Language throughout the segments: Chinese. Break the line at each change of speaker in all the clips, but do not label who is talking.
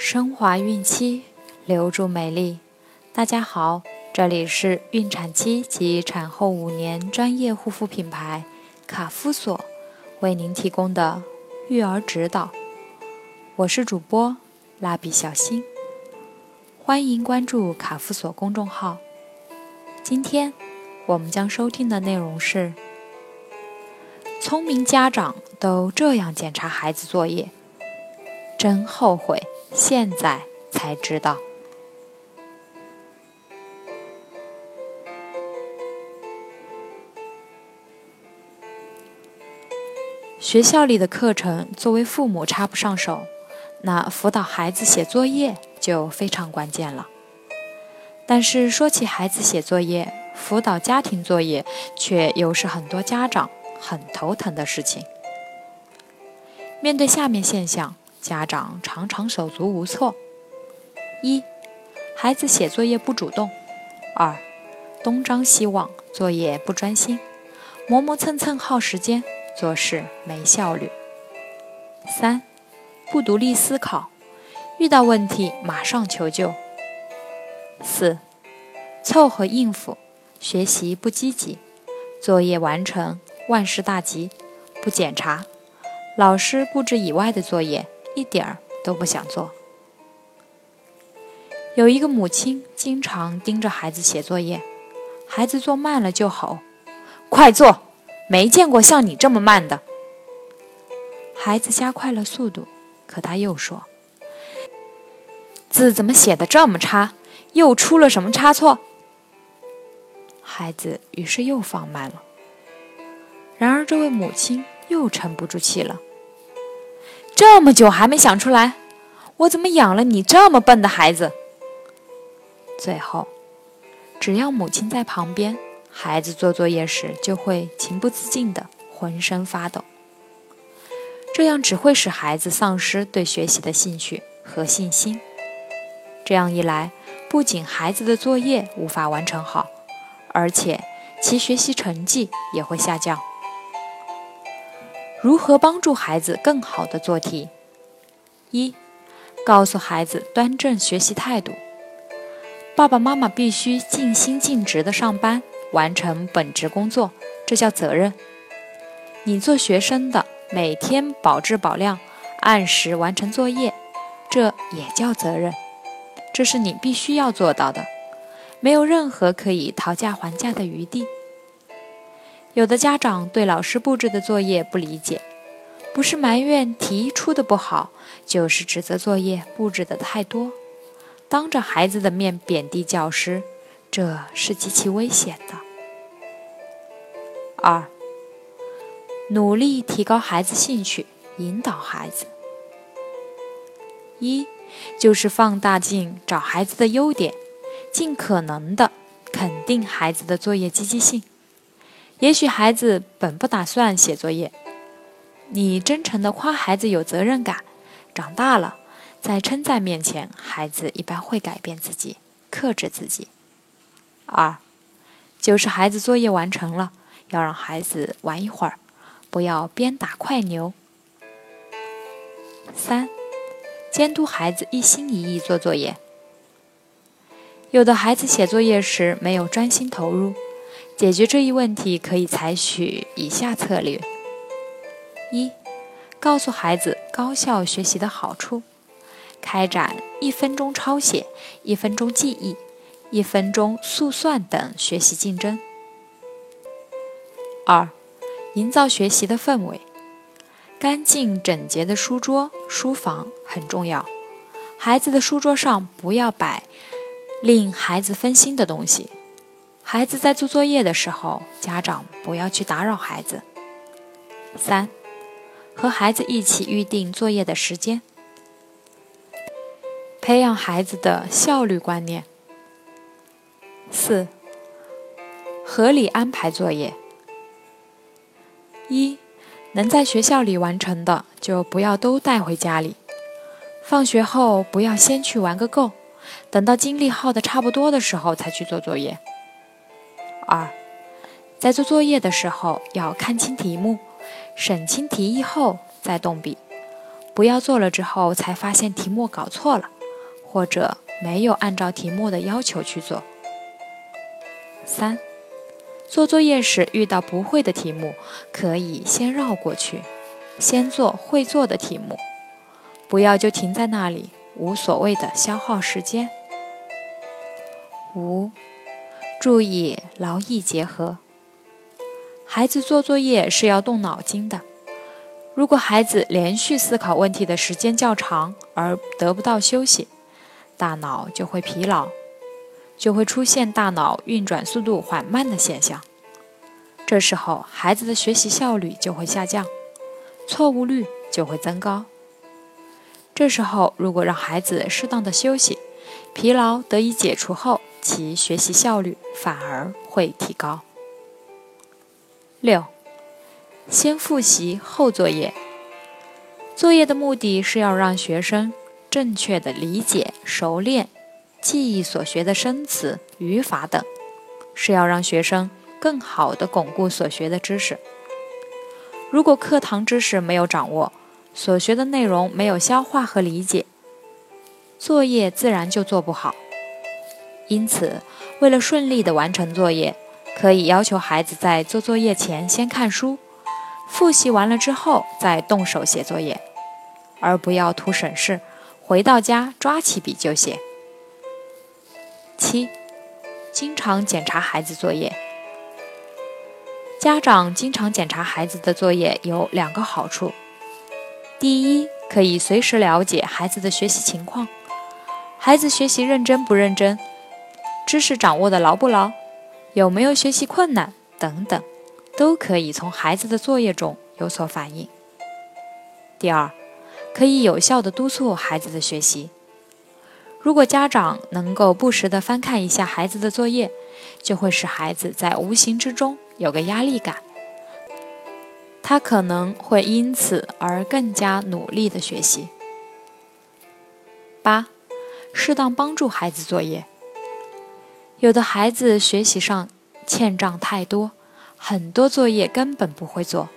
升华孕期，留住美丽。大家好，这里是孕产期及产后五年专业护肤品牌卡夫索为您提供的育儿指导。我是主播蜡笔小新，欢迎关注卡夫索公众号。今天我们将收听的内容是：聪明家长都这样检查孩子作业，真后悔。现在才知道，学校里的课程，作为父母插不上手，那辅导孩子写作业就非常关键了。但是说起孩子写作业，辅导家庭作业，却又是很多家长很头疼的事情。面对下面现象。家长常常手足无措：一、孩子写作业不主动；二、东张西望，作业不专心，磨磨蹭蹭耗时间，做事没效率；三、不独立思考，遇到问题马上求救；四、凑合应付，学习不积极，作业完成万事大吉，不检查，老师布置以外的作业。一点儿都不想做。有一个母亲经常盯着孩子写作业，孩子做慢了就吼：“快做！没见过像你这么慢的。”孩子加快了速度，可他又说：“字怎么写的这么差？又出了什么差错？”孩子于是又放慢了。然而，这位母亲又沉不住气了。这么久还没想出来，我怎么养了你这么笨的孩子？最后，只要母亲在旁边，孩子做作业时就会情不自禁的浑身发抖。这样只会使孩子丧失对学习的兴趣和信心。这样一来，不仅孩子的作业无法完成好，而且其学习成绩也会下降。如何帮助孩子更好的做题？一，告诉孩子端正学习态度。爸爸妈妈必须尽心尽职的上班，完成本职工作，这叫责任。你做学生的，每天保质保量，按时完成作业，这也叫责任。这是你必须要做到的，没有任何可以讨价还价的余地。有的家长对老师布置的作业不理解，不是埋怨题出的不好，就是指责作业布置的太多，当着孩子的面贬低教师，这是极其危险的。二，努力提高孩子兴趣，引导孩子。一，就是放大镜找孩子的优点，尽可能的肯定孩子的作业积极性。也许孩子本不打算写作业，你真诚地夸孩子有责任感，长大了，在称赞面前，孩子一般会改变自己，克制自己。二，就是孩子作业完成了，要让孩子玩一会儿，不要鞭打快牛。三，监督孩子一心一意做作业。有的孩子写作业时没有专心投入。解决这一问题，可以采取以下策略：一、告诉孩子高效学习的好处，开展一分钟抄写、一分钟记忆、一分钟速算等学习竞争；二、营造学习的氛围，干净整洁的书桌、书房很重要，孩子的书桌上不要摆令孩子分心的东西。孩子在做作业的时候，家长不要去打扰孩子。三，和孩子一起预定作业的时间，培养孩子的效率观念。四，合理安排作业。一，能在学校里完成的，就不要都带回家里。放学后不要先去玩个够，等到精力耗得差不多的时候才去做作业。二，在做作业的时候要看清题目，审清题意后再动笔，不要做了之后才发现题目搞错了，或者没有按照题目的要求去做。三，做作业时遇到不会的题目，可以先绕过去，先做会做的题目，不要就停在那里，无所谓的消耗时间。五，注意劳逸结合。孩子做作业是要动脑筋的，如果孩子连续思考问题的时间较长而得不到休息，大脑就会疲劳，就会出现大脑运转速度缓慢的现象。这时候，孩子的学习效率就会下降，错误率就会增高。这时候，如果让孩子适当的休息，疲劳得以解除后，其学习效率反而会提高。六，先复习后作业。作业的目的是要让学生正确的理解、熟练、记忆所学的生词、语法等，是要让学生更好的巩固所学的知识。如果课堂知识没有掌握，所学的内容没有消化和理解，作业自然就做不好。因此，为了顺利的完成作业，可以要求孩子在做作业前先看书，复习完了之后再动手写作业，而不要图省事，回到家抓起笔就写。七，经常检查孩子作业。家长经常检查孩子的作业有两个好处：第一，可以随时了解孩子的学习情况，孩子学习认真不认真，知识掌握的牢不牢。有没有学习困难等等，都可以从孩子的作业中有所反映。第二，可以有效的督促孩子的学习。如果家长能够不时的翻看一下孩子的作业，就会使孩子在无形之中有个压力感，他可能会因此而更加努力的学习。八，适当帮助孩子作业。有的孩子学习上欠账太多，很多作业根本不会做。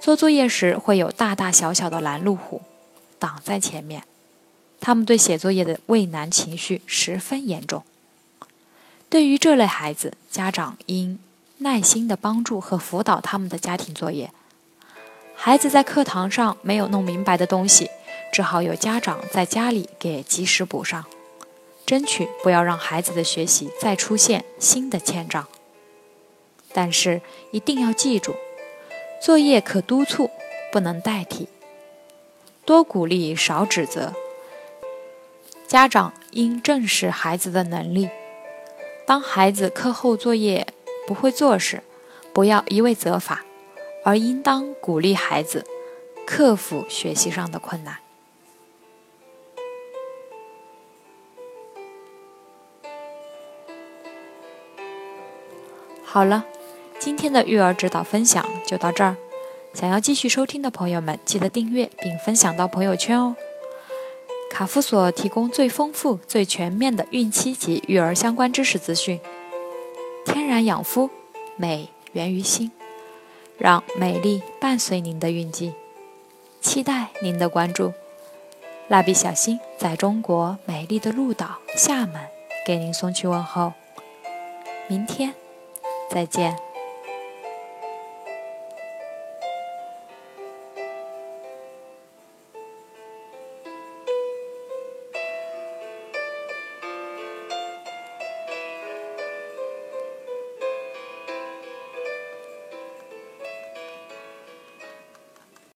做作业时会有大大小小的拦路虎挡在前面，他们对写作业的畏难情绪十分严重。对于这类孩子，家长应耐心的帮助和辅导他们的家庭作业。孩子在课堂上没有弄明白的东西，只好有家长在家里给及时补上。争取不要让孩子的学习再出现新的欠账，但是一定要记住，作业可督促，不能代替。多鼓励，少指责。家长应正视孩子的能力。当孩子课后作业不会做时，不要一味责罚，而应当鼓励孩子克服学习上的困难。好了，今天的育儿指导分享就到这儿。想要继续收听的朋友们，记得订阅并分享到朋友圈哦。卡夫所提供最丰富、最全面的孕期及育儿相关知识资讯。天然养肤，美源于心，让美丽伴随您的孕期。期待您的关注。蜡笔小新在中国美丽的鹭岛厦门给您送去问候。明天。再见。